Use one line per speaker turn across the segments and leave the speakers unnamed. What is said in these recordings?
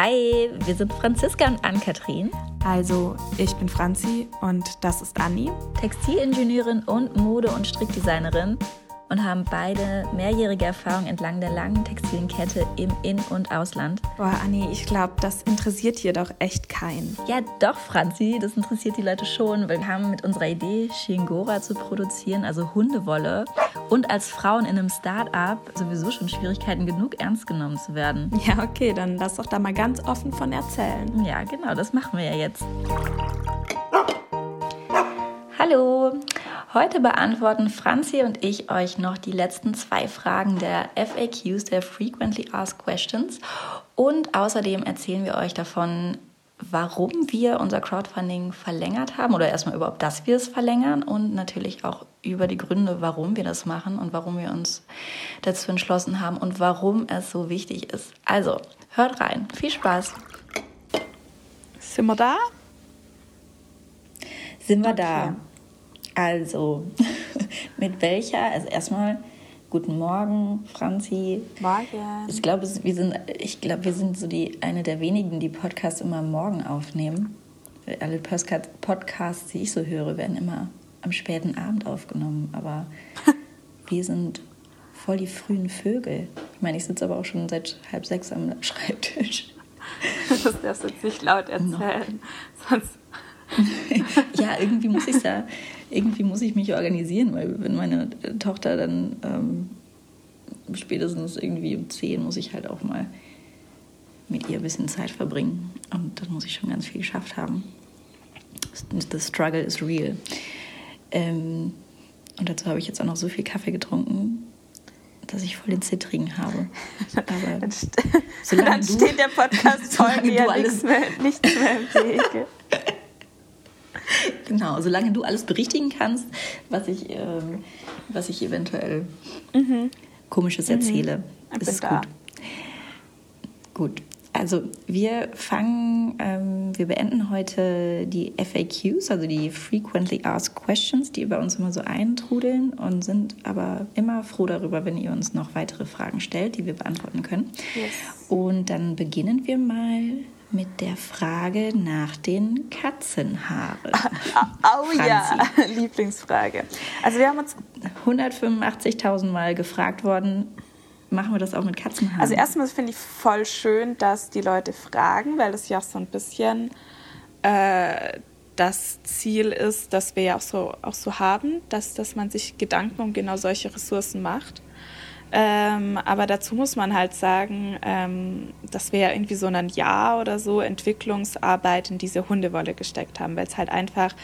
Hi, wir sind Franziska und Ann-Kathrin.
Also, ich bin Franzi und das ist Anni.
Textilingenieurin und Mode- und Strickdesignerin und haben beide mehrjährige Erfahrung entlang der langen textilen Kette im In- und Ausland.
Boah, Anni, ich glaube, das interessiert hier doch echt keinen.
Ja, doch, Franzi, das interessiert die Leute schon, weil wir haben mit unserer Idee, Shingora zu produzieren, also Hundewolle, und als Frauen in einem Start-up sowieso schon Schwierigkeiten genug, ernst genommen zu werden.
Ja, okay, dann lass doch da mal ganz offen von erzählen.
Ja, genau, das machen wir ja jetzt. Hallo! Heute beantworten Franzi und ich euch noch die letzten zwei Fragen der FAQs, der Frequently Asked Questions. Und außerdem erzählen wir euch davon, warum wir unser Crowdfunding verlängert haben oder erstmal überhaupt, dass wir es verlängern und natürlich auch über die Gründe, warum wir das machen und warum wir uns dazu entschlossen haben und warum es so wichtig ist. Also, hört rein. Viel Spaß.
Sind wir da?
Sind wir okay. da? Also, mit welcher? Also erstmal guten Morgen, Franzi.
Morgen.
Ich glaube, wir sind, ich glaube, wir sind so die eine der wenigen, die Podcasts immer morgen aufnehmen. Alle Podcasts, die ich so höre, werden immer am späten Abend aufgenommen. Aber wir sind voll die frühen Vögel. Ich meine, ich sitze aber auch schon seit halb sechs am Schreibtisch.
Das darfst du jetzt nicht laut erzählen. No. Sonst
ja, irgendwie muss ich ja, irgendwie muss ich mich organisieren, weil wenn meine Tochter dann ähm, spätestens irgendwie um 10 muss ich halt auch mal mit ihr ein bisschen Zeit verbringen. Und dann muss ich schon ganz viel geschafft haben. The struggle is real. Ähm, und dazu habe ich jetzt auch noch so viel Kaffee getrunken, dass ich voll den Zittrigen habe.
Aber dann, st dann du, steht der Podcast voll nichts mehr, nichts mehr im Wege.
genau, solange du alles berichtigen kannst, was ich, äh, was ich eventuell mhm. Komisches erzähle, mhm. ist es gut. Gut. Also wir fangen, ähm, wir beenden heute die FAQs, also die Frequently Asked Questions, die bei uns immer so eintrudeln und sind aber immer froh darüber, wenn ihr uns noch weitere Fragen stellt, die wir beantworten können. Yes. Und dann beginnen wir mal mit der Frage nach den Katzenhaaren.
Oh, oh ja, Lieblingsfrage. Also wir haben uns
185.000 Mal gefragt worden, machen wir das auch mit Katzenhaaren?
Also erstmal finde ich voll schön, dass die Leute fragen, weil das ja auch so ein bisschen äh, das Ziel ist, das wir ja auch so, auch so haben, dass, dass man sich Gedanken um genau solche Ressourcen macht. Ähm, aber dazu muss man halt sagen, ähm, dass wir ja irgendwie so ein Jahr oder so Entwicklungsarbeit in diese Hundewolle gesteckt haben, weil es halt einfach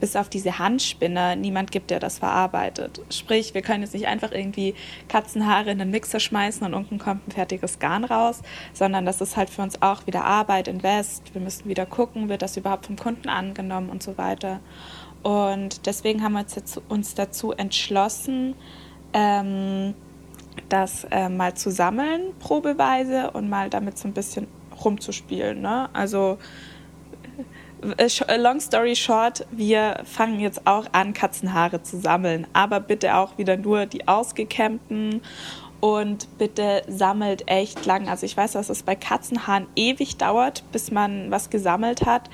bis auf diese Handspinner niemand gibt, der das verarbeitet. Sprich, wir können jetzt nicht einfach irgendwie Katzenhaare in den Mixer schmeißen und unten kommt ein fertiges Garn raus, sondern das ist halt für uns auch wieder Arbeit, Invest. Wir müssen wieder gucken, wird das überhaupt vom Kunden angenommen und so weiter. Und deswegen haben wir uns, jetzt, uns dazu entschlossen, ähm, das äh, mal zu sammeln, probeweise und mal damit so ein bisschen rumzuspielen. Ne? Also, äh, äh, long story short, wir fangen jetzt auch an, Katzenhaare zu sammeln, aber bitte auch wieder nur die ausgekämmten und bitte sammelt echt lang. Also ich weiß, dass es bei Katzenhaaren ewig dauert, bis man was gesammelt hat.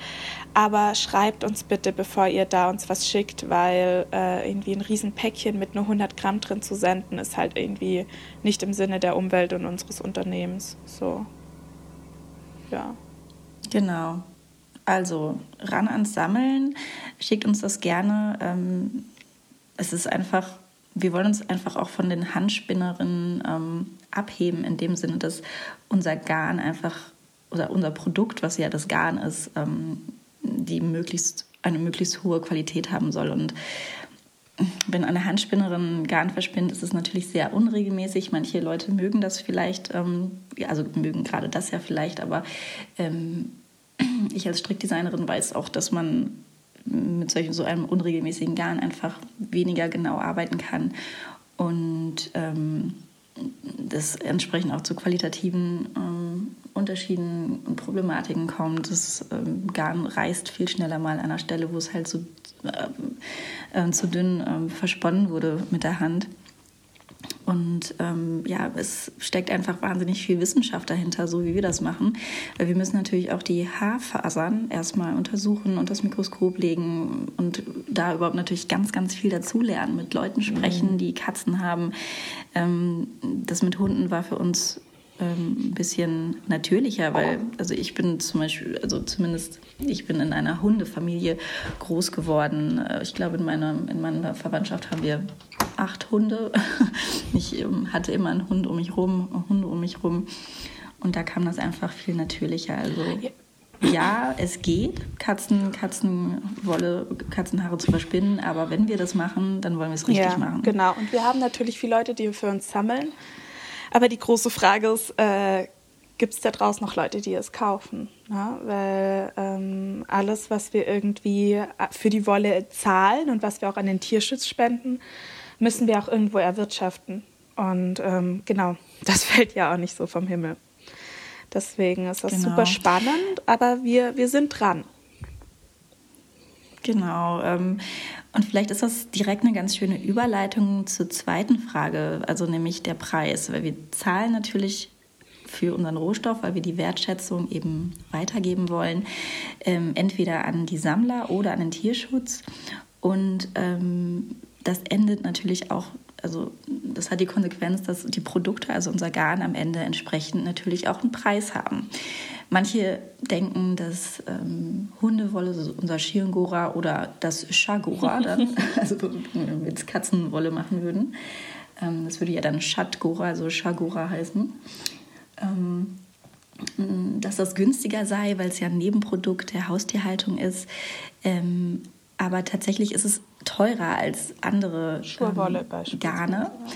Aber schreibt uns bitte, bevor ihr da uns was schickt, weil äh, irgendwie ein Riesenpäckchen mit nur 100 Gramm drin zu senden, ist halt irgendwie nicht im Sinne der Umwelt und unseres Unternehmens. So, ja.
Genau. Also ran ans Sammeln. Schickt uns das gerne. Ähm, es ist einfach wir wollen uns einfach auch von den Handspinnerinnen ähm, abheben, in dem Sinne, dass unser Garn einfach, oder unser Produkt, was ja das Garn ist, ähm, die möglichst, eine möglichst hohe Qualität haben soll. Und wenn eine Handspinnerin Garn verspinnt, ist es natürlich sehr unregelmäßig. Manche Leute mögen das vielleicht, ähm, also mögen gerade das ja vielleicht, aber ähm, ich als Strickdesignerin weiß auch, dass man mit solchen, so einem unregelmäßigen Garn einfach weniger genau arbeiten kann und ähm, das entsprechend auch zu qualitativen ähm, Unterschieden und Problematiken kommt. Das ähm, Garn reißt viel schneller mal an einer Stelle, wo es halt so äh, äh, zu dünn äh, versponnen wurde mit der Hand. Und ähm, ja, es steckt einfach wahnsinnig viel Wissenschaft dahinter, so wie wir das machen. Weil wir müssen natürlich auch die Haarfasern erstmal untersuchen und das Mikroskop legen und da überhaupt natürlich ganz, ganz viel dazulernen, mit Leuten sprechen, mhm. die Katzen haben. Ähm, das mit Hunden war für uns ein bisschen natürlicher, weil also ich bin zum Beispiel, also zumindest ich bin in einer Hundefamilie groß geworden. Äh, ich glaube, in meiner, in meiner Verwandtschaft haben wir acht Hunde. Ich ähm, hatte immer einen Hund um mich rum, Hunde um mich rum. Und da kam das einfach viel natürlicher. Also ja, es geht, Katzen, Katzenwolle, Katzenhaare zu verspinnen, aber wenn wir das machen, dann wollen wir es richtig ja, machen.
Genau. Und wir haben natürlich viele Leute, die für uns sammeln. Aber die große Frage ist, äh, gibt es da draußen noch Leute, die es kaufen? Ja, weil ähm, alles, was wir irgendwie äh, für die Wolle zahlen und was wir auch an den Tierschutz spenden, müssen wir auch irgendwo erwirtschaften. Und ähm, genau, das fällt ja auch nicht so vom Himmel. Deswegen ist das genau. super spannend, aber wir, wir sind dran.
Genau. Ähm, und vielleicht ist das direkt eine ganz schöne Überleitung zur zweiten Frage, also nämlich der Preis. Weil wir zahlen natürlich für unseren Rohstoff, weil wir die Wertschätzung eben weitergeben wollen, ähm, entweder an die Sammler oder an den Tierschutz. Und ähm, das endet natürlich auch, also das hat die Konsequenz, dass die Produkte, also unser Garn am Ende entsprechend natürlich auch einen Preis haben. Manche denken, dass ähm, Hundewolle, also unser Schirngora oder das Schagora dann, also wenn wir jetzt Katzenwolle machen würden, ähm, das würde ja dann Schattgora, also Schagora heißen, ähm, dass das günstiger sei, weil es ja ein Nebenprodukt der Haustierhaltung ist. Ähm, aber tatsächlich ist es teurer als andere
Schurwolle
ähm, Garne. Ja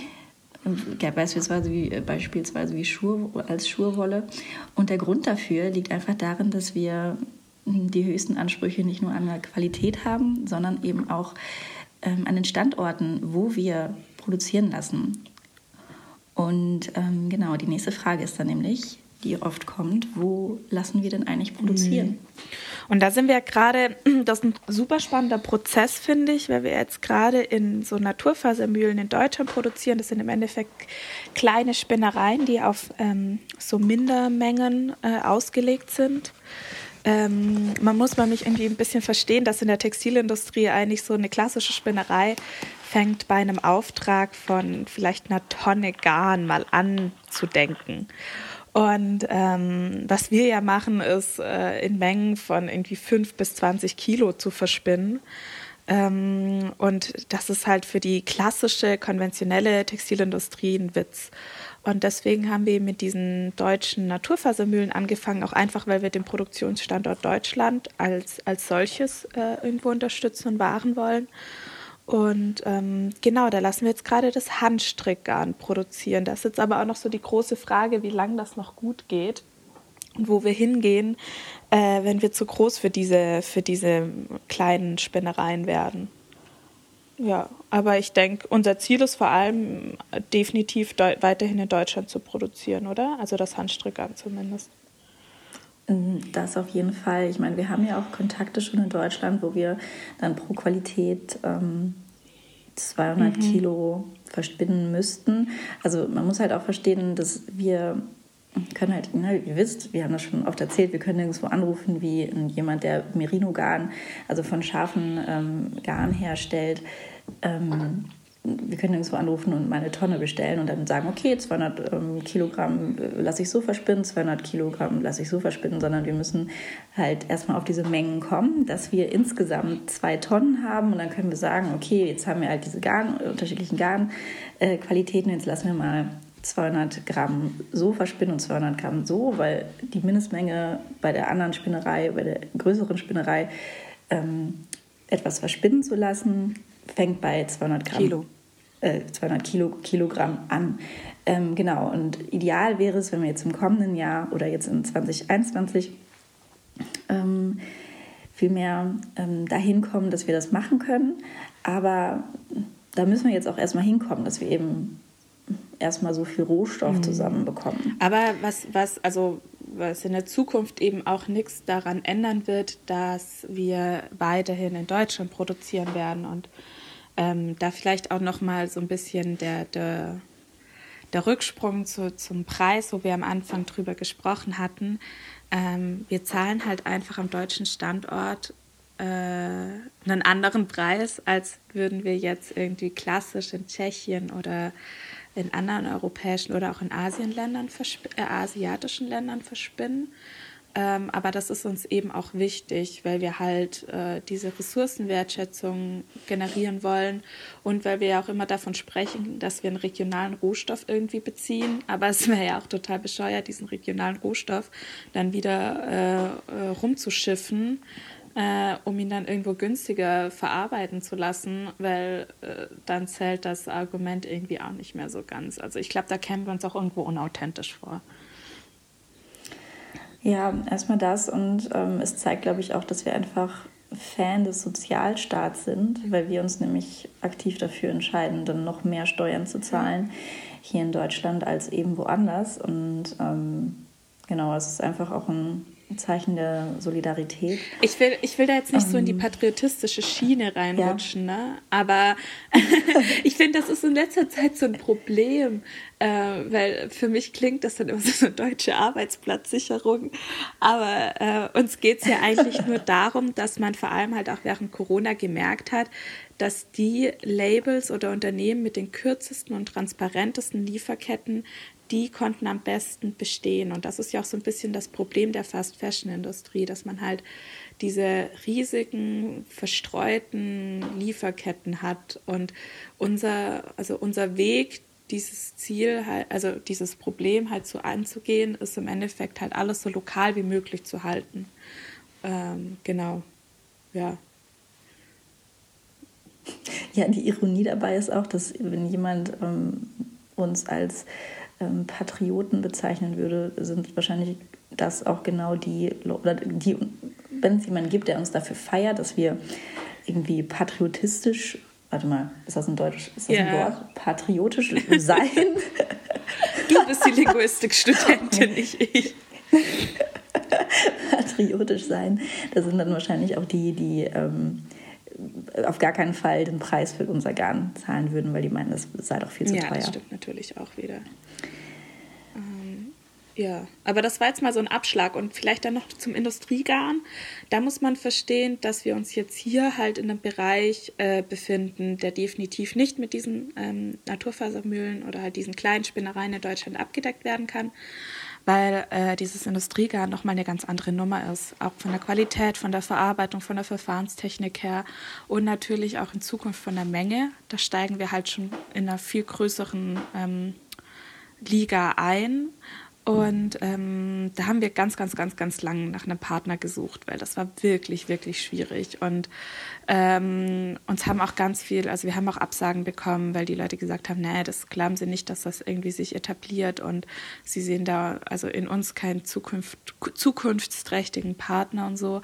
beispielsweise wie, äh, beispielsweise wie Schur, als Schurwolle. Und der Grund dafür liegt einfach darin, dass wir die höchsten Ansprüche nicht nur an der Qualität haben, sondern eben auch ähm, an den Standorten, wo wir produzieren lassen. Und ähm, genau, die nächste Frage ist dann nämlich, die oft kommt, wo lassen wir denn eigentlich produzieren? Mhm.
Und da sind wir gerade, das ist ein super spannender Prozess, finde ich, weil wir jetzt gerade in so Naturfasermühlen in Deutschland produzieren. Das sind im Endeffekt kleine Spinnereien, die auf ähm, so Mindermengen äh, ausgelegt sind. Ähm, man muss mich irgendwie ein bisschen verstehen, dass in der Textilindustrie eigentlich so eine klassische Spinnerei fängt bei einem Auftrag von vielleicht einer Tonne Garn mal an zu denken. Und ähm, was wir ja machen, ist äh, in Mengen von irgendwie 5 bis 20 Kilo zu verspinnen. Ähm, und das ist halt für die klassische, konventionelle Textilindustrie ein Witz. Und deswegen haben wir mit diesen deutschen Naturfasermühlen angefangen, auch einfach, weil wir den Produktionsstandort Deutschland als, als solches äh, irgendwo unterstützen und wahren wollen. Und ähm, genau, da lassen wir jetzt gerade das Handstrickgarn produzieren. Das ist jetzt aber auch noch so die große Frage, wie lange das noch gut geht und wo wir hingehen, äh, wenn wir zu groß für diese, für diese kleinen Spinnereien werden. Ja, aber ich denke, unser Ziel ist vor allem definitiv weiterhin in Deutschland zu produzieren, oder? Also das Handstrickgarn zumindest.
Das auf jeden Fall. Ich meine, wir haben ja auch Kontakte schon in Deutschland, wo wir dann pro Qualität ähm, 200 mhm. Kilo verspinnen müssten. Also man muss halt auch verstehen, dass wir können halt, ne, ihr wisst, wir haben das schon oft erzählt, wir können nirgendwo anrufen wie jemand, der Merino-Garn, also von scharfen ähm, Garn herstellt. Ähm, wir können nirgendwo anrufen und mal eine Tonne bestellen und dann sagen, okay, 200 ähm, Kilogramm äh, lasse ich so verspinnen, 200 Kilogramm lasse ich so verspinnen, sondern wir müssen halt erstmal auf diese Mengen kommen, dass wir insgesamt zwei Tonnen haben und dann können wir sagen, okay, jetzt haben wir halt diese Garn, unterschiedlichen Garnqualitäten, jetzt lassen wir mal 200 Gramm so verspinnen und 200 Gramm so, weil die Mindestmenge bei der anderen Spinnerei, bei der größeren Spinnerei, ähm, etwas verspinnen zu lassen, fängt bei 200 Gramm. Kilo. Äh, 200 Kilo, Kilogramm an. Ähm, genau, und ideal wäre es, wenn wir jetzt im kommenden Jahr oder jetzt in 2021 ähm, viel mehr ähm, dahin kommen, dass wir das machen können. Aber da müssen wir jetzt auch erstmal hinkommen, dass wir eben erstmal so viel Rohstoff mhm. zusammenbekommen.
Aber was, was, also was in der Zukunft eben auch nichts daran ändern wird, dass wir weiterhin in Deutschland produzieren werden und ähm, da vielleicht auch noch mal so ein bisschen der, der der Rücksprung zu, zum Preis, wo wir am Anfang drüber gesprochen hatten. Ähm, wir zahlen halt einfach am deutschen Standort äh, einen anderen Preis, als würden wir jetzt irgendwie klassisch in Tschechien oder in anderen europäischen oder auch in Asienländern, äh, asiatischen Ländern verspinnen. Ähm, aber das ist uns eben auch wichtig, weil wir halt äh, diese Ressourcenwertschätzung generieren wollen und weil wir ja auch immer davon sprechen, dass wir einen regionalen Rohstoff irgendwie beziehen. Aber es wäre ja auch total bescheuert, diesen regionalen Rohstoff dann wieder äh, äh, rumzuschiffen, äh, um ihn dann irgendwo günstiger verarbeiten zu lassen, weil äh, dann zählt das Argument irgendwie auch nicht mehr so ganz. Also ich glaube, da kämen wir uns auch irgendwo unauthentisch vor.
Ja, erstmal das und ähm, es zeigt, glaube ich, auch, dass wir einfach Fan des Sozialstaats sind, weil wir uns nämlich aktiv dafür entscheiden, dann noch mehr Steuern zu zahlen hier in Deutschland als eben woanders. Und ähm, genau, es ist einfach auch ein ein Zeichen der Solidarität.
Ich will, ich will da jetzt nicht ähm, so in die ähm, patriotistische Schiene reinrutschen, ja. ne? aber ich finde, das ist in letzter Zeit so ein Problem, äh, weil für mich klingt das dann immer so eine deutsche Arbeitsplatzsicherung, aber äh, uns geht es ja eigentlich nur darum, dass man vor allem halt auch während Corona gemerkt hat, dass die Labels oder Unternehmen mit den kürzesten und transparentesten Lieferketten die konnten am besten bestehen. Und das ist ja auch so ein bisschen das Problem der Fast-Fashion-Industrie, dass man halt diese riesigen, verstreuten Lieferketten hat. Und unser, also unser Weg, dieses Ziel, halt, also dieses Problem halt so anzugehen, ist im Endeffekt halt alles so lokal wie möglich zu halten. Ähm, genau, ja.
Ja, die Ironie dabei ist auch, dass wenn jemand ähm, uns als ähm, Patrioten bezeichnen würde, sind wahrscheinlich das auch genau die, oder die, wenn es jemanden gibt, der uns dafür feiert, dass wir irgendwie patriotistisch, warte mal, ist das ein Deutsch, ist das yeah. ein Wort? Patriotisch sein?
Du bist die Linguistikstudentin, nicht ich.
Patriotisch sein, das sind dann wahrscheinlich auch die, die ähm, auf gar keinen Fall den Preis für unser Garn zahlen würden, weil die meinen, das sei doch viel zu
ja,
teuer. Ja,
das stimmt natürlich auch wieder. Ähm, ja, aber das war jetzt mal so ein Abschlag und vielleicht dann noch zum Industriegarn. Da muss man verstehen, dass wir uns jetzt hier halt in einem Bereich äh, befinden, der definitiv nicht mit diesen ähm, Naturfasermühlen oder halt diesen kleinen Spinnereien in Deutschland abgedeckt werden kann weil äh, dieses Industriegarn nochmal eine ganz andere Nummer ist. Auch von der Qualität, von der Verarbeitung, von der Verfahrenstechnik her und natürlich auch in Zukunft von der Menge. Da steigen wir halt schon in einer viel größeren ähm, Liga ein. Und ähm, da haben wir ganz, ganz, ganz, ganz lang nach einem Partner gesucht, weil das war wirklich, wirklich schwierig. Und ähm, uns haben auch ganz viel, also wir haben auch Absagen bekommen, weil die Leute gesagt haben, nee, das glauben sie nicht, dass das irgendwie sich etabliert und sie sehen da also in uns keinen Zukunft, zukunftsträchtigen Partner und so.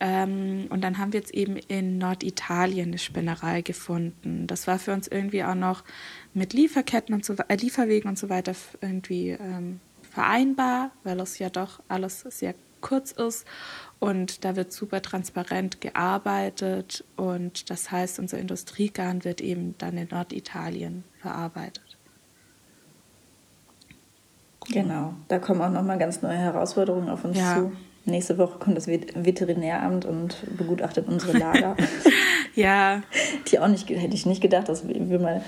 Ähm, und dann haben wir jetzt eben in Norditalien eine Spinnerei gefunden. Das war für uns irgendwie auch noch mit Lieferketten und so äh, Lieferwegen und so weiter irgendwie ähm, vereinbar, weil es ja doch alles sehr kurz ist und da wird super transparent gearbeitet und das heißt, unser Industriegarn wird eben dann in Norditalien verarbeitet.
Genau, da kommen auch nochmal ganz neue Herausforderungen auf uns ja. zu. Nächste Woche kommt das Veterinäramt und begutachtet unsere Lager.
ja.
Die auch nicht, hätte ich nicht gedacht, dass wir mal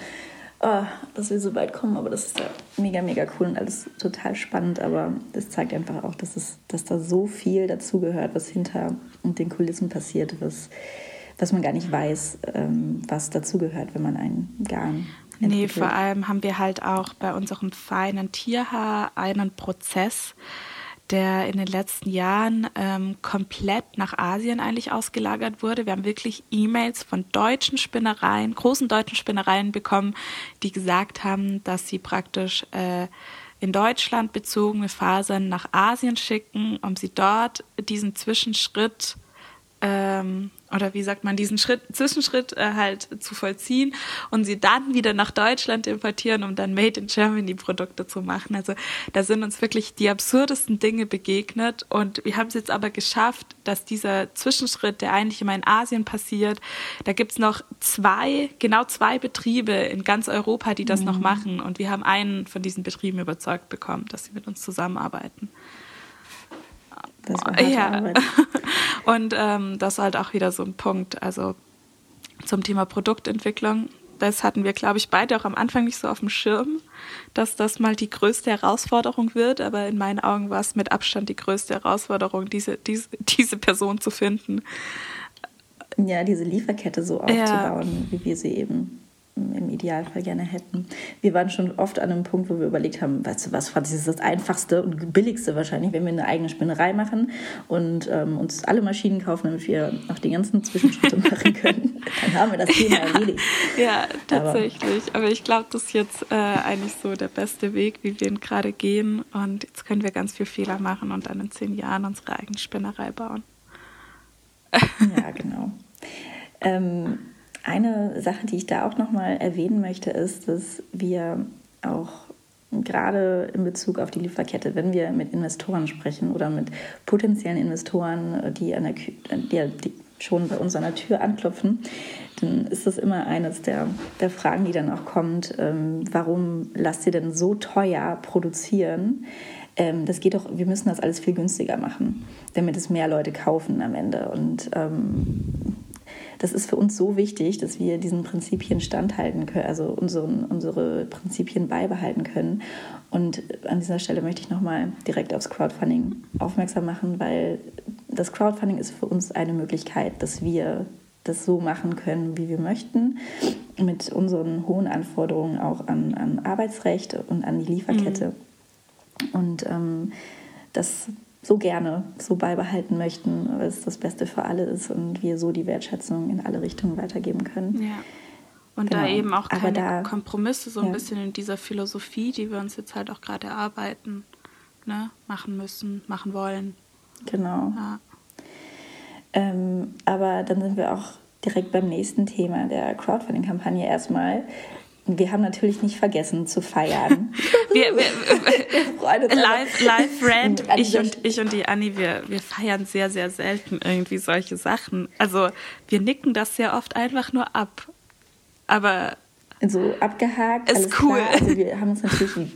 oh, dass wir so weit kommen. Aber das ist ja mega, mega cool und alles total spannend. Aber das zeigt einfach auch, dass, es, dass da so viel dazugehört, was hinter den Kulissen passiert, was, was man gar nicht weiß, ähm, was dazugehört, wenn man ein Garn.
Nee, vor allem haben wir halt auch bei unserem feinen Tierhaar einen Prozess, der in den letzten Jahren ähm, komplett nach Asien eigentlich ausgelagert wurde. Wir haben wirklich E-Mails von deutschen Spinnereien, großen deutschen Spinnereien bekommen, die gesagt haben, dass sie praktisch äh, in Deutschland bezogene Fasern nach Asien schicken, um sie dort diesen Zwischenschritt ähm, oder wie sagt man, diesen Schritt, Zwischenschritt äh, halt zu vollziehen und sie dann wieder nach Deutschland importieren, um dann Made in Germany Produkte zu machen. Also da sind uns wirklich die absurdesten Dinge begegnet und wir haben es jetzt aber geschafft, dass dieser Zwischenschritt, der eigentlich immer in Asien passiert, da gibt es noch zwei, genau zwei Betriebe in ganz Europa, die das mhm. noch machen und wir haben einen von diesen Betrieben überzeugt bekommen, dass sie mit uns zusammenarbeiten. Das war ja. Arbeit. Und ähm, das ist halt auch wieder so ein Punkt. Also zum Thema Produktentwicklung. Das hatten wir, glaube ich, beide auch am Anfang nicht so auf dem Schirm, dass das mal die größte Herausforderung wird. Aber in meinen Augen war es mit Abstand die größte Herausforderung, diese, diese, diese Person zu finden.
Ja, diese Lieferkette so aufzubauen, ja. wie wir sie eben im Idealfall gerne hätten. Wir waren schon oft an einem Punkt, wo wir überlegt haben, weißt du was, Franz, das ist das einfachste und billigste wahrscheinlich, wenn wir eine eigene Spinnerei machen und ähm, uns alle Maschinen kaufen, damit wir auch die ganzen Zwischenschritte machen können. Dann haben wir das Thema ja, erledigt.
Ja, tatsächlich. Aber, Aber ich glaube, das ist jetzt äh, eigentlich so der beste Weg, wie wir ihn gerade gehen. Und jetzt können wir ganz viel Fehler machen und dann in zehn Jahren unsere eigene Spinnerei bauen.
ja, genau. Ähm, eine Sache, die ich da auch nochmal erwähnen möchte, ist, dass wir auch gerade in Bezug auf die Lieferkette, wenn wir mit Investoren sprechen oder mit potenziellen Investoren, die, an der, die, die schon bei uns an der Tür anklopfen, dann ist das immer eines der, der Fragen, die dann auch kommt, ähm, warum lasst ihr denn so teuer produzieren? Ähm, das geht doch, wir müssen das alles viel günstiger machen, damit es mehr Leute kaufen am Ende. Und ähm, das ist für uns so wichtig, dass wir diesen Prinzipien standhalten können, also unseren, unsere Prinzipien beibehalten können. Und an dieser Stelle möchte ich nochmal direkt aufs Crowdfunding aufmerksam machen, weil das Crowdfunding ist für uns eine Möglichkeit, dass wir das so machen können, wie wir möchten, mit unseren hohen Anforderungen auch an, an Arbeitsrecht und an die Lieferkette. Mhm. Und ähm, das so gerne so beibehalten möchten, weil es das Beste für alle ist und wir so die Wertschätzung in alle Richtungen weitergeben können.
Ja. Und genau. da eben auch keine da, Kompromisse so ein ja. bisschen in dieser Philosophie, die wir uns jetzt halt auch gerade erarbeiten, ne, machen müssen, machen wollen.
Genau. Ja. Ähm, aber dann sind wir auch direkt beim nächsten Thema der Crowdfunding-Kampagne erstmal wir haben natürlich nicht vergessen zu feiern. wir,
wir, live, live Rant, ich und, ich und die Anni, wir, wir feiern sehr, sehr selten irgendwie solche Sachen. Also wir nicken das sehr oft einfach nur ab. Aber
so abgehakt.
Ist cool. Klar.
Also wir haben uns natürlich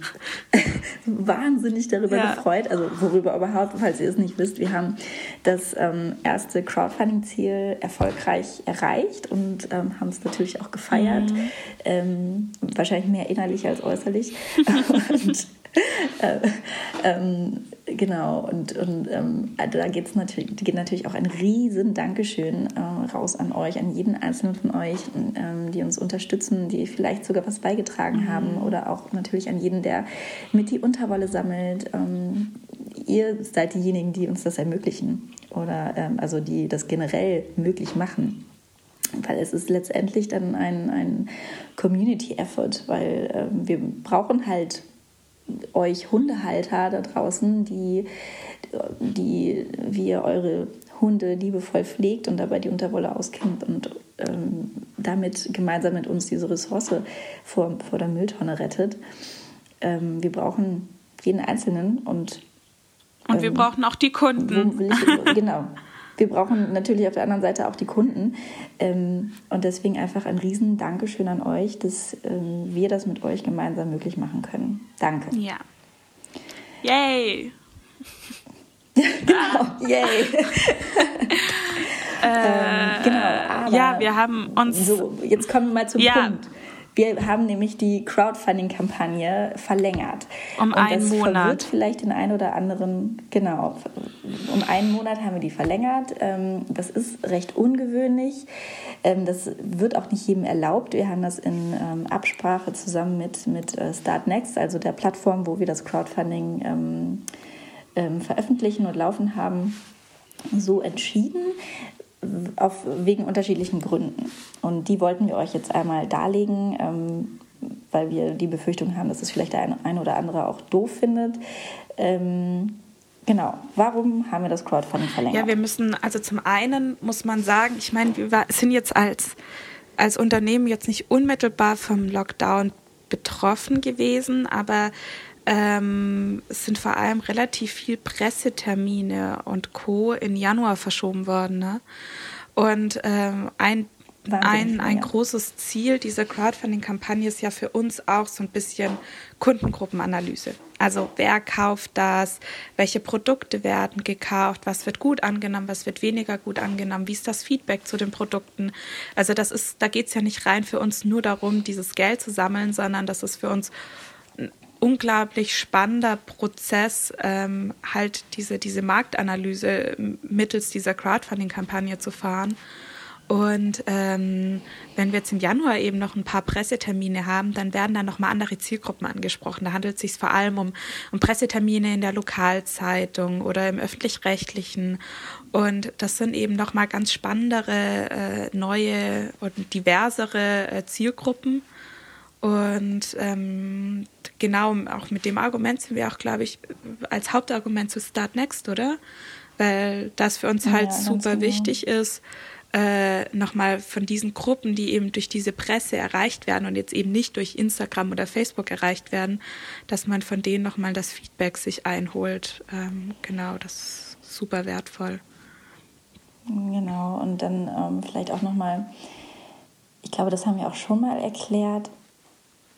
wahnsinnig darüber ja. gefreut. Also worüber überhaupt, falls ihr es nicht wisst, wir haben das ähm, erste Crowdfunding-Ziel erfolgreich erreicht und ähm, haben es natürlich auch gefeiert. Mhm. Ähm, wahrscheinlich mehr innerlich als äußerlich. und, ähm, genau, und, und ähm, da geht's natürlich, geht natürlich auch ein riesen Dankeschön äh, raus an euch, an jeden einzelnen von euch, ähm, die uns unterstützen, die vielleicht sogar was beigetragen mhm. haben oder auch natürlich an jeden, der mit die Unterwolle sammelt. Ähm, ihr seid diejenigen, die uns das ermöglichen oder ähm, also die das generell möglich machen weil es ist letztendlich dann ein, ein Community-Effort, weil ähm, wir brauchen halt euch Hundehalter da draußen, die, die wie ihr eure Hunde liebevoll pflegt und dabei die Unterwolle auskennt und ähm, damit gemeinsam mit uns diese Ressource vor, vor der Mülltonne rettet. Ähm, wir brauchen jeden Einzelnen und
und wir ähm, brauchen auch die Kunden.
Ich, genau wir brauchen natürlich auf der anderen Seite auch die Kunden. Ähm, und deswegen einfach ein riesen Dankeschön an euch, dass ähm, wir das mit euch gemeinsam möglich machen können. Danke.
Ja. Yay!
genau, yay!
ähm, genau, aber ja, wir haben uns.
So, jetzt kommen wir mal zum ja. Punkt. Wir haben nämlich die Crowdfunding-Kampagne verlängert.
Um einen
das
Monat.
Verwirrt vielleicht den einen oder anderen, genau, um einen Monat haben wir die verlängert. Ähm, das ist recht ungewöhnlich. Ähm, das wird auch nicht jedem erlaubt. Wir haben das in ähm, Absprache zusammen mit, mit äh, Start Next, also der Plattform, wo wir das Crowdfunding veröffentlichen und laufen haben, so entschieden auf, wegen unterschiedlichen Gründen. Und die wollten wir euch jetzt einmal darlegen, ähm, weil wir die Befürchtung haben, dass es vielleicht der eine, ein oder andere auch doof findet. Ähm, genau, warum haben wir das Crowdfunding verlängert?
Ja, wir müssen, also zum einen muss man sagen, ich meine, wir sind jetzt als, als Unternehmen jetzt nicht unmittelbar vom Lockdown betroffen gewesen, aber ähm, es sind vor allem relativ viel Pressetermine und Co. in Januar verschoben worden. Ne? Und ähm, ein ein, ein großes Ziel dieser Crowdfunding-Kampagne ist ja für uns auch so ein bisschen Kundengruppenanalyse. Also wer kauft das, welche Produkte werden gekauft, was wird gut angenommen, was wird weniger gut angenommen, wie ist das Feedback zu den Produkten. Also das ist, da geht es ja nicht rein für uns nur darum, dieses Geld zu sammeln, sondern das ist für uns unglaublich spannender Prozess, ähm, halt diese, diese Marktanalyse mittels dieser Crowdfunding-Kampagne zu fahren. Und ähm, wenn wir jetzt im Januar eben noch ein paar Pressetermine haben, dann werden da nochmal andere Zielgruppen angesprochen. Da handelt es sich vor allem um, um Pressetermine in der Lokalzeitung oder im öffentlich-rechtlichen. Und das sind eben nochmal ganz spannendere, äh, neue und diversere äh, Zielgruppen. Und ähm, genau, auch mit dem Argument sind wir auch, glaube ich, als Hauptargument zu Start Next, oder? Weil das für uns halt ja, super genau. wichtig ist äh, nochmal von diesen Gruppen, die eben durch diese Presse erreicht werden und jetzt eben nicht durch Instagram oder Facebook erreicht werden, dass man von denen nochmal das Feedback sich einholt. Ähm, genau, das ist super wertvoll.
Genau, und dann ähm, vielleicht auch nochmal, ich glaube, das haben wir auch schon mal erklärt,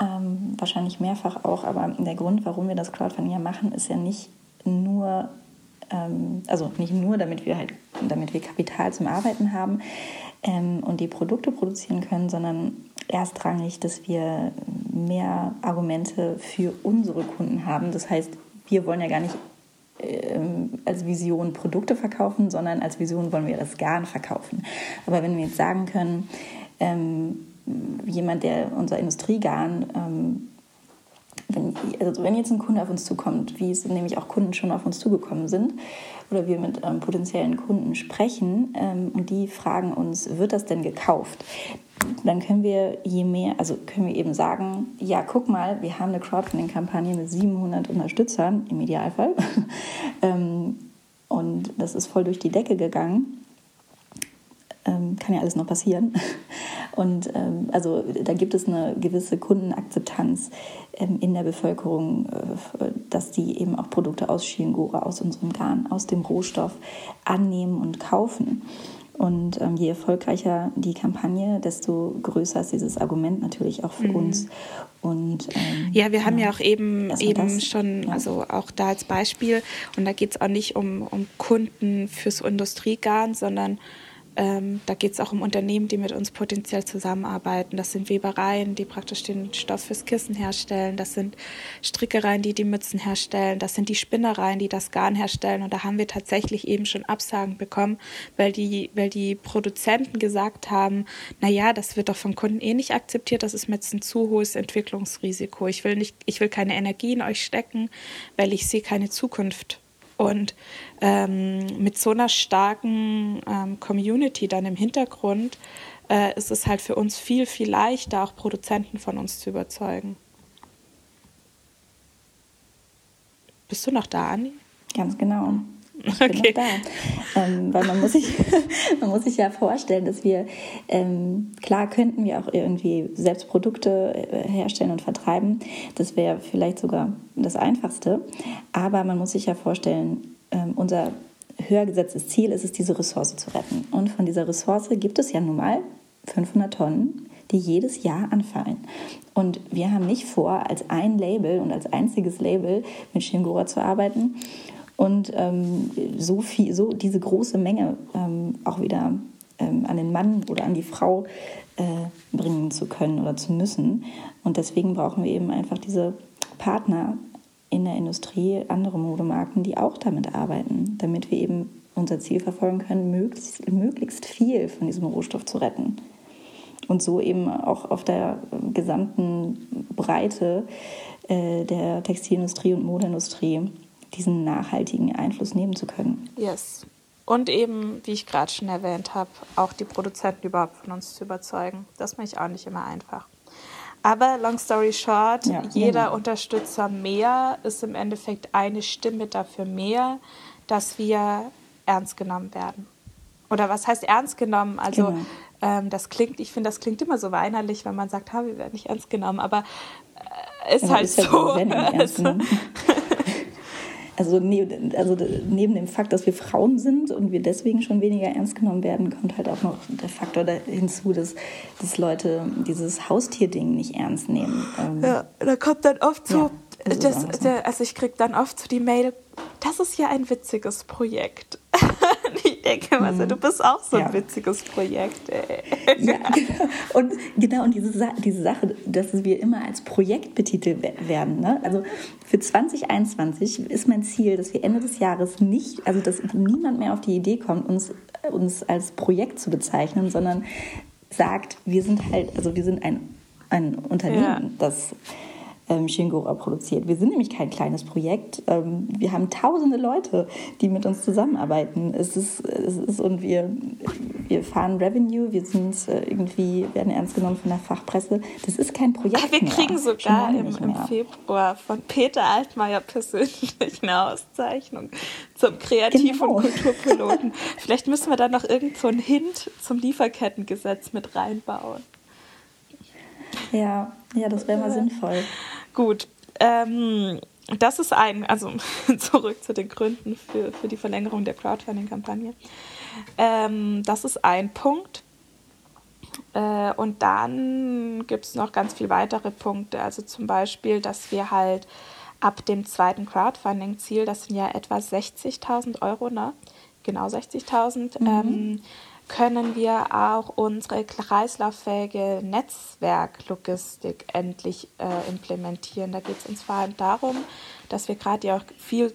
ähm, wahrscheinlich mehrfach auch, aber der Grund, warum wir das Crowdfunding ja machen, ist ja nicht nur ähm, also nicht nur, damit wir halt, damit wir Kapital zum Arbeiten haben ähm, und die Produkte produzieren können, sondern erstrangig, dass wir mehr Argumente für unsere Kunden haben. Das heißt, wir wollen ja gar nicht ähm, als Vision Produkte verkaufen, sondern als Vision wollen wir das Garn verkaufen. Aber wenn wir jetzt sagen können, ähm, jemand, der unser Industriegarn ähm, wenn, also wenn jetzt ein Kunde auf uns zukommt, wie es nämlich auch Kunden schon auf uns zugekommen sind, oder wir mit ähm, potenziellen Kunden sprechen ähm, und die fragen uns, wird das denn gekauft? Dann können wir je mehr, also können wir eben sagen, ja, guck mal, wir haben eine Crowdfunding-Kampagne mit 700 Unterstützern im Idealfall ähm, und das ist voll durch die Decke gegangen. Ähm, kann ja alles noch passieren. Und ähm, also da gibt es eine gewisse Kundenakzeptanz ähm, in der Bevölkerung, äh, dass die eben auch Produkte aus Schiengora, aus unserem Garn, aus dem Rohstoff annehmen und kaufen. Und ähm, je erfolgreicher die Kampagne, desto größer ist dieses Argument natürlich auch für mhm. uns. Und,
ähm, ja, wir haben ja, ja auch eben, eben das, schon, ja. also auch da als Beispiel, und da geht es auch nicht um, um Kunden fürs Industriegarn, sondern ähm, da geht es auch um Unternehmen, die mit uns potenziell zusammenarbeiten. Das sind Webereien, die praktisch den Stoff fürs Kissen herstellen. Das sind Strickereien, die die Mützen herstellen. Das sind die Spinnereien, die das Garn herstellen. Und da haben wir tatsächlich eben schon Absagen bekommen, weil die, weil die Produzenten gesagt haben, na ja, das wird doch vom Kunden eh nicht akzeptiert. Das ist mir jetzt ein zu hohes Entwicklungsrisiko. Ich will nicht, ich will keine Energie in euch stecken, weil ich sehe keine Zukunft und ähm, mit so einer starken ähm, Community dann im Hintergrund äh, ist es halt für uns viel, viel leichter, auch Produzenten von uns zu überzeugen. Bist du noch da, Anni?
Ganz genau. Ich okay. bin noch da. Ähm, weil man muss, sich, man muss sich ja vorstellen, dass wir, ähm, klar könnten wir auch irgendwie selbst Produkte äh, herstellen und vertreiben. Das wäre vielleicht sogar das Einfachste. Aber man muss sich ja vorstellen, ähm, unser höher gesetztes Ziel ist es, diese Ressource zu retten. Und von dieser Ressource gibt es ja nun mal 500 Tonnen, die jedes Jahr anfallen. Und wir haben nicht vor, als ein Label und als einziges Label mit Shingora zu arbeiten und ähm, so viel, so diese große Menge ähm, auch wieder ähm, an den Mann oder an die Frau äh, bringen zu können oder zu müssen. Und deswegen brauchen wir eben einfach diese Partner in der Industrie, andere Modemarken, die auch damit arbeiten, damit wir eben unser Ziel verfolgen können, möglichst, möglichst viel von diesem Rohstoff zu retten. Und so eben auch auf der gesamten Breite äh, der Textilindustrie und Modeindustrie diesen nachhaltigen Einfluss nehmen zu können.
Yes. Und eben, wie ich gerade schon erwähnt habe, auch die Produzenten überhaupt von uns zu überzeugen. Das mache ich auch nicht immer einfach. Aber long story short, ja, jeder genau. Unterstützer mehr ist im Endeffekt eine Stimme dafür mehr, dass wir ernst genommen werden. Oder was heißt ernst genommen? Also genau. ähm, das klingt, ich finde, das klingt immer so weinerlich, wenn man sagt, ha, wir werden nicht ernst genommen. Aber äh, ist ja, halt ist so. Ja
Also, also neben dem Fakt, dass wir Frauen sind und wir deswegen schon weniger ernst genommen werden, kommt halt auch noch der Faktor hinzu, dass, dass Leute dieses Haustierding nicht ernst nehmen.
Ähm, ja, da kommt dann oft so, ja, das, der, also ich kriege dann oft so die Mail, das ist ja ein witziges Projekt. Denke mhm. du bist auch so ein ja. witziges Projekt.
ja, genau. Und genau, und diese, diese Sache, dass wir immer als Projekt betitelt werden. Ne? Also für 2021 ist mein Ziel, dass wir Ende des Jahres nicht, also dass niemand mehr auf die Idee kommt, uns, uns als Projekt zu bezeichnen, sondern sagt, wir sind halt, also wir sind ein, ein Unternehmen, ja. das ähm, Shingora produziert. Wir sind nämlich kein kleines Projekt. Ähm, wir haben tausende Leute, die mit uns zusammenarbeiten. Es ist, es ist und wir, wir fahren Revenue, wir sind äh, irgendwie, werden ernst genommen von der Fachpresse. Das ist kein Projekt.
Wir mehr. kriegen sogar im, im, Februar von Peter Altmaier persönlich eine Auszeichnung zum Kreativ- genau. und Kulturpiloten. Vielleicht müssen wir da noch irgend so einen Hint zum Lieferkettengesetz mit reinbauen.
Ja, ja, das wäre mal sinnvoll.
Gut. Ähm, das ist ein, also zurück zu den Gründen für, für die Verlängerung der Crowdfunding-Kampagne. Ähm, das ist ein Punkt. Äh, und dann gibt es noch ganz viele weitere Punkte. Also zum Beispiel, dass wir halt ab dem zweiten Crowdfunding-Ziel, das sind ja etwa 60.000 Euro, ne? Genau 60.000, mhm. ähm, können wir auch unsere kreislauffähige Netzwerklogistik endlich äh, implementieren. Da geht es uns vor allem darum, dass wir gerade ja auch viel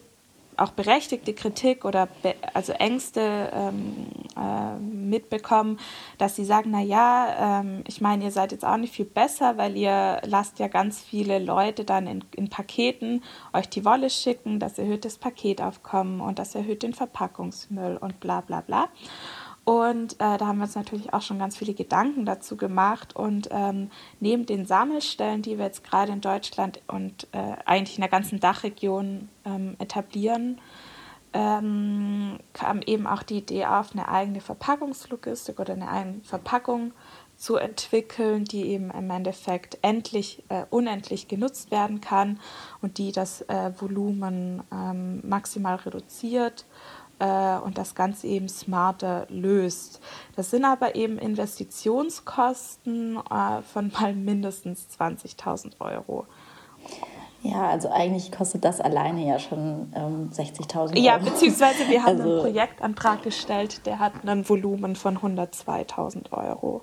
auch berechtigte Kritik oder be also Ängste ähm, äh, mitbekommen, dass sie sagen, na ja, ähm, ich meine, ihr seid jetzt auch nicht viel besser, weil ihr lasst ja ganz viele Leute dann in, in Paketen euch die Wolle schicken, das erhöht das Paketaufkommen und das erhöht den Verpackungsmüll und bla bla bla. Und äh, da haben wir uns natürlich auch schon ganz viele Gedanken dazu gemacht. Und ähm, neben den Sammelstellen, die wir jetzt gerade in Deutschland und äh, eigentlich in der ganzen Dachregion ähm, etablieren, ähm, kam eben auch die Idee auf, eine eigene Verpackungslogistik oder eine eigene Verpackung zu entwickeln, die eben im Endeffekt endlich, äh, unendlich genutzt werden kann und die das äh, Volumen ähm, maximal reduziert äh, und das Ganze eben smarter löst. Das sind aber eben Investitionskosten äh, von mal mindestens 20.000 Euro.
Ja, also eigentlich kostet das alleine ja schon ähm, 60.000 Euro.
Ja, beziehungsweise wir haben also, einen Projektantrag gestellt, der hat ein Volumen von 102.000 Euro.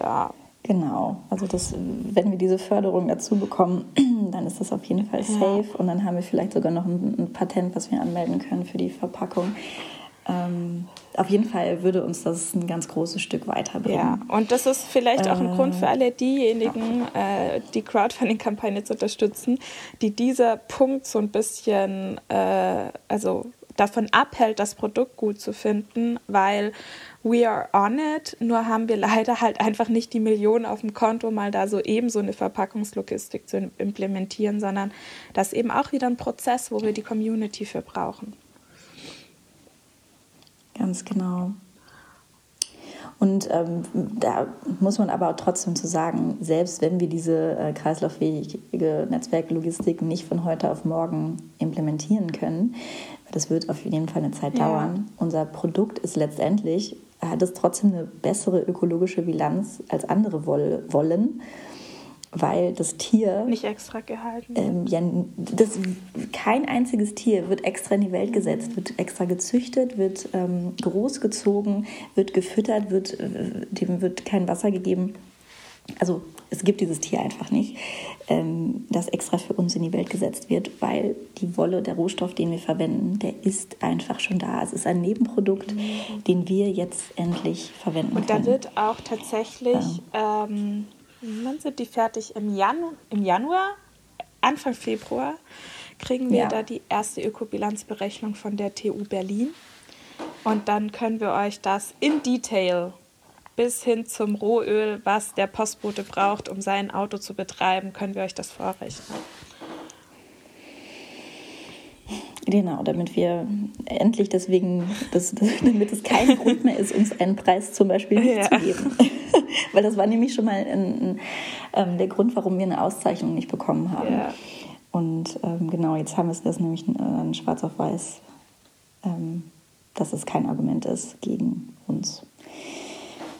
Ja.
Genau, also das, wenn wir diese Förderung dazu bekommen, dann ist das auf jeden Fall safe ja. und dann haben wir vielleicht sogar noch ein, ein, Patent, was wir anmelden können für die Verpackung. Ähm, auf jeden Fall würde uns das ein ganz großes Stück weiterbringen.
Ja, und das ist vielleicht auch ein äh, Grund für alle diejenigen, ja. äh, die Crowdfunding-Kampagne zu unterstützen, die dieser Punkt so ein bisschen, äh, also davon abhält, das Produkt gut zu finden, weil we are on it, nur haben wir leider halt einfach nicht die Millionen auf dem Konto, mal da so eben so eine Verpackungslogistik zu implementieren, sondern das ist eben auch wieder ein Prozess, wo wir die Community für brauchen.
Ganz genau. Und ähm, da muss man aber trotzdem zu sagen, selbst wenn wir diese äh, kreislauffähige Netzwerklogistik nicht von heute auf morgen implementieren können, das wird auf jeden Fall eine Zeit ja. dauern. Unser Produkt ist letztendlich hat es trotzdem eine bessere ökologische Bilanz als andere Wollen, weil das Tier.
Nicht extra gehalten.
Ähm, ja, das, kein einziges Tier wird extra in die Welt gesetzt, wird extra gezüchtet, wird ähm, großgezogen, wird gefüttert, wird, äh, dem wird kein Wasser gegeben. Also es gibt dieses Tier einfach nicht, ähm, das extra für uns in die Welt gesetzt wird, weil die Wolle, der Rohstoff, den wir verwenden, der ist einfach schon da. Es ist ein Nebenprodukt, mhm. den wir jetzt endlich verwenden
Und
können.
da wird auch tatsächlich, ähm, wann sind die fertig? Im, Janu im Januar, Anfang Februar, kriegen wir ja. da die erste Ökobilanzberechnung von der TU Berlin. Und dann können wir euch das in Detail bis hin zum Rohöl, was der Postbote braucht, um sein Auto zu betreiben, können wir euch das vorrechnen.
Genau, damit wir endlich deswegen, das, damit es kein Grund mehr ist, uns einen Preis zum Beispiel nicht ja. zu geben. Weil das war nämlich schon mal ein, ein, ähm, der Grund, warum wir eine Auszeichnung nicht bekommen haben. Ja. Und ähm, genau, jetzt haben wir es das nämlich äh, schwarz auf weiß, ähm, dass es kein Argument ist gegen uns.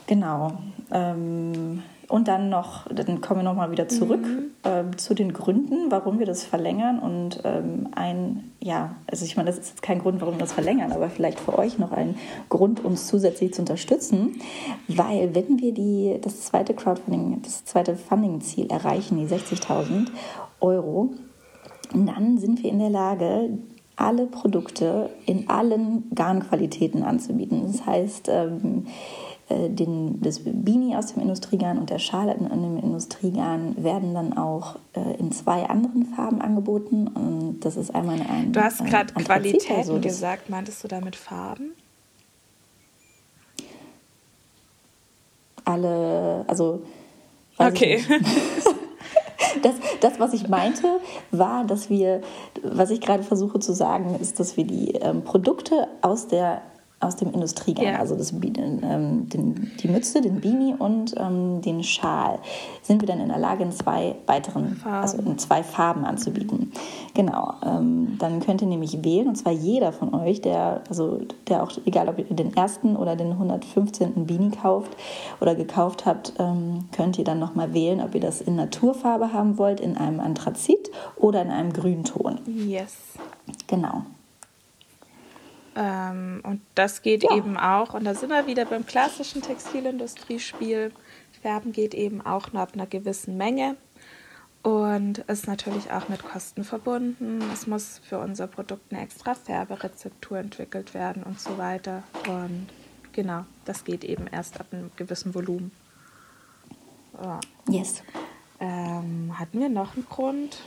Genau. Ähm, und dann noch, dann kommen wir nochmal wieder zurück mhm. äh, zu den Gründen, warum wir das verlängern. Und ähm, ein, ja, also ich meine, das ist jetzt kein Grund, warum wir das verlängern, aber vielleicht für euch noch ein Grund, uns zusätzlich zu unterstützen. Weil wenn wir die, das zweite Crowdfunding, das zweite Funding-Ziel erreichen, die 60.000 Euro, dann sind wir in der Lage, alle Produkte in allen Garnqualitäten anzubieten. Das heißt, ähm, äh, den, das Beanie aus dem Industriegarn und der Schal in, dem Industriegarn werden dann auch äh, in zwei anderen Farben angeboten. Und das ist einmal ein.
Du hast gerade Qualitäten also gesagt, meintest du damit Farben?
Alle, also. Okay. Das, das, was ich meinte, war, dass wir, was ich gerade versuche zu sagen, ist, dass wir die ähm, Produkte aus der aus dem Industriegarn, ja. also das, ähm, den, die Mütze, den Beanie und ähm, den Schal, sind wir dann in der Lage, in zwei weiteren, Farben. also in zwei Farben anzubieten. Genau, ähm, dann könnt ihr nämlich wählen, und zwar jeder von euch, der, also der auch, egal ob ihr den ersten oder den 115. Beanie kauft oder gekauft habt, ähm, könnt ihr dann nochmal wählen, ob ihr das in Naturfarbe haben wollt, in einem Anthrazit oder in einem Grünton.
Yes.
Genau.
Ähm, und das geht ja. eben auch, und da sind wir wieder beim klassischen Textilindustriespiel. Färben geht eben auch nur ab einer gewissen Menge und ist natürlich auch mit Kosten verbunden. Es muss für unser Produkt eine extra Färberezeptur entwickelt werden und so weiter. Und genau, das geht eben erst ab einem gewissen Volumen.
Ja. Yes.
Ähm, hatten wir noch einen Grund?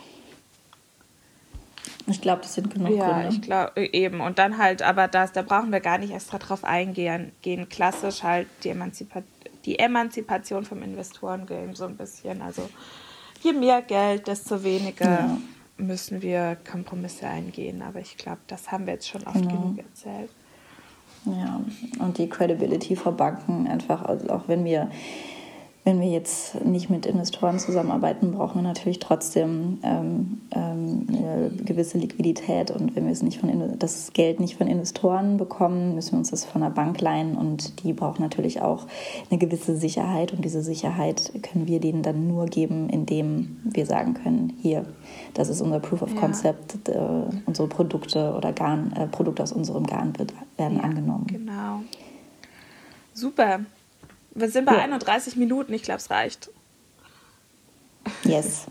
Ich glaube, das sind genug
ja,
Gründe.
Ich glaube eben. Und dann halt, aber das, da brauchen wir gar nicht extra drauf eingehen. Gehen klassisch halt die, Emanzipa die Emanzipation vom Investorengame so ein bisschen. Also je mehr Geld, desto weniger ja. müssen wir Kompromisse eingehen. Aber ich glaube, das haben wir jetzt schon oft genau. genug erzählt.
Ja, und die Credibility vor Banken einfach, also auch wenn wir wenn wir jetzt nicht mit Investoren zusammenarbeiten, brauchen wir natürlich trotzdem ähm, ähm, eine gewisse Liquidität. Und wenn wir es nicht von, das Geld nicht von Investoren bekommen, müssen wir uns das von der Bank leihen. Und die brauchen natürlich auch eine gewisse Sicherheit. Und diese Sicherheit können wir denen dann nur geben, indem wir sagen können, hier, das ist unser Proof of ja. Concept, äh, unsere Produkte oder Garn, äh, Produkte aus unserem Garn werden ja, angenommen.
Genau. Super. Wir sind bei ja. 31 Minuten, ich glaube, es reicht.
Yes,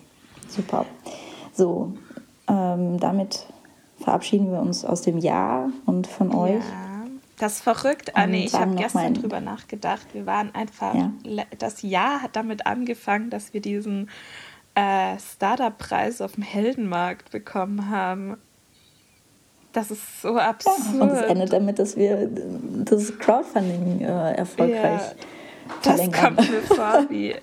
super. So, ähm, damit verabschieden wir uns aus dem Jahr und von euch.
Ja, das ist verrückt, Anne. Ich habe gestern drüber nachgedacht. Wir waren einfach, ja. das Jahr hat damit angefangen, dass wir diesen äh, Startup-Preis auf dem Heldenmarkt bekommen haben. Das ist so absurd.
Ja, und es endet damit, dass wir das Crowdfunding äh, erfolgreich ja.
Das kommt mir vor wie.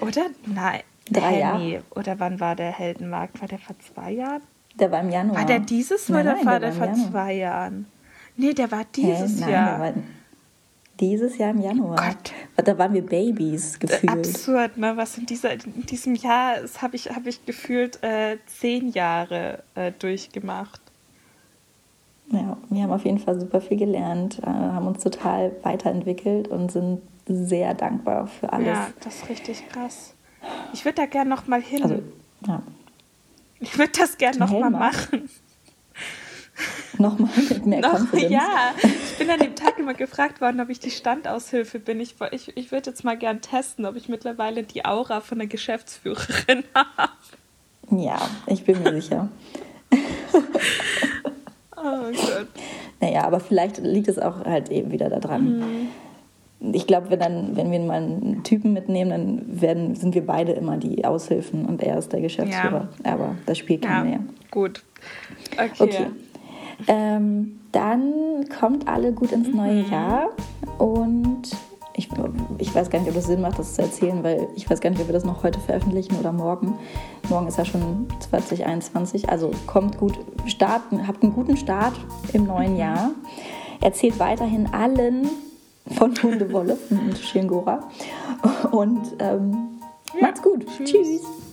Oder? Nein.
Drei Jahre.
Oder wann war der Heldenmarkt? War der vor zwei Jahren?
Der war im Januar.
War der dieses Jahr oder war der, der vor Januar. zwei Jahren? Nee, der war dieses Hä? Nein, Jahr. Der war
dieses Jahr im Januar. Gott. Da waren wir Babys gefühlt.
Absurd, ne? Was in, dieser, in diesem Jahr habe ich, hab ich gefühlt äh, zehn Jahre äh, durchgemacht.
Ja, wir haben auf jeden Fall super viel gelernt, äh, haben uns total weiterentwickelt und sind sehr dankbar für alles.
Ja, das ist richtig krass. Ich würde da gerne noch mal hin.
Also, ja.
Ich würde das gerne noch mal machen.
Nochmal mit mehr noch,
Ja, ich bin an dem Tag immer gefragt worden, ob ich die Standaushilfe bin. Ich, ich, ich würde jetzt mal gern testen, ob ich mittlerweile die Aura von der Geschäftsführerin habe.
Ja, ich bin mir sicher.
Oh Gott.
Naja, aber vielleicht liegt es auch halt eben wieder daran. Mhm. Ich glaube, wenn, dann, wenn wir mal einen Typen mitnehmen, dann werden, sind wir beide immer die Aushilfen und er ist der Geschäftsführer. Ja. Aber das spielt keine ja, mehr.
Gut.
Okay. okay. Ähm, dann kommt alle gut ins neue
Mhm.
Jahr und ich, ich weiß gar nicht, ob es Sinn macht, das zu erzählen, weil ich weiß gar nicht, ob wir das noch heute veröffentlichen oder morgen. Morgen ist ja schon 2021, also kommt gut, starten, habt einen guten Start im neuen Jahr. Erzählt weiterhin allen von Hundewolle und Schingora und ähm, macht's gut.
Tschüss.
Tschüss.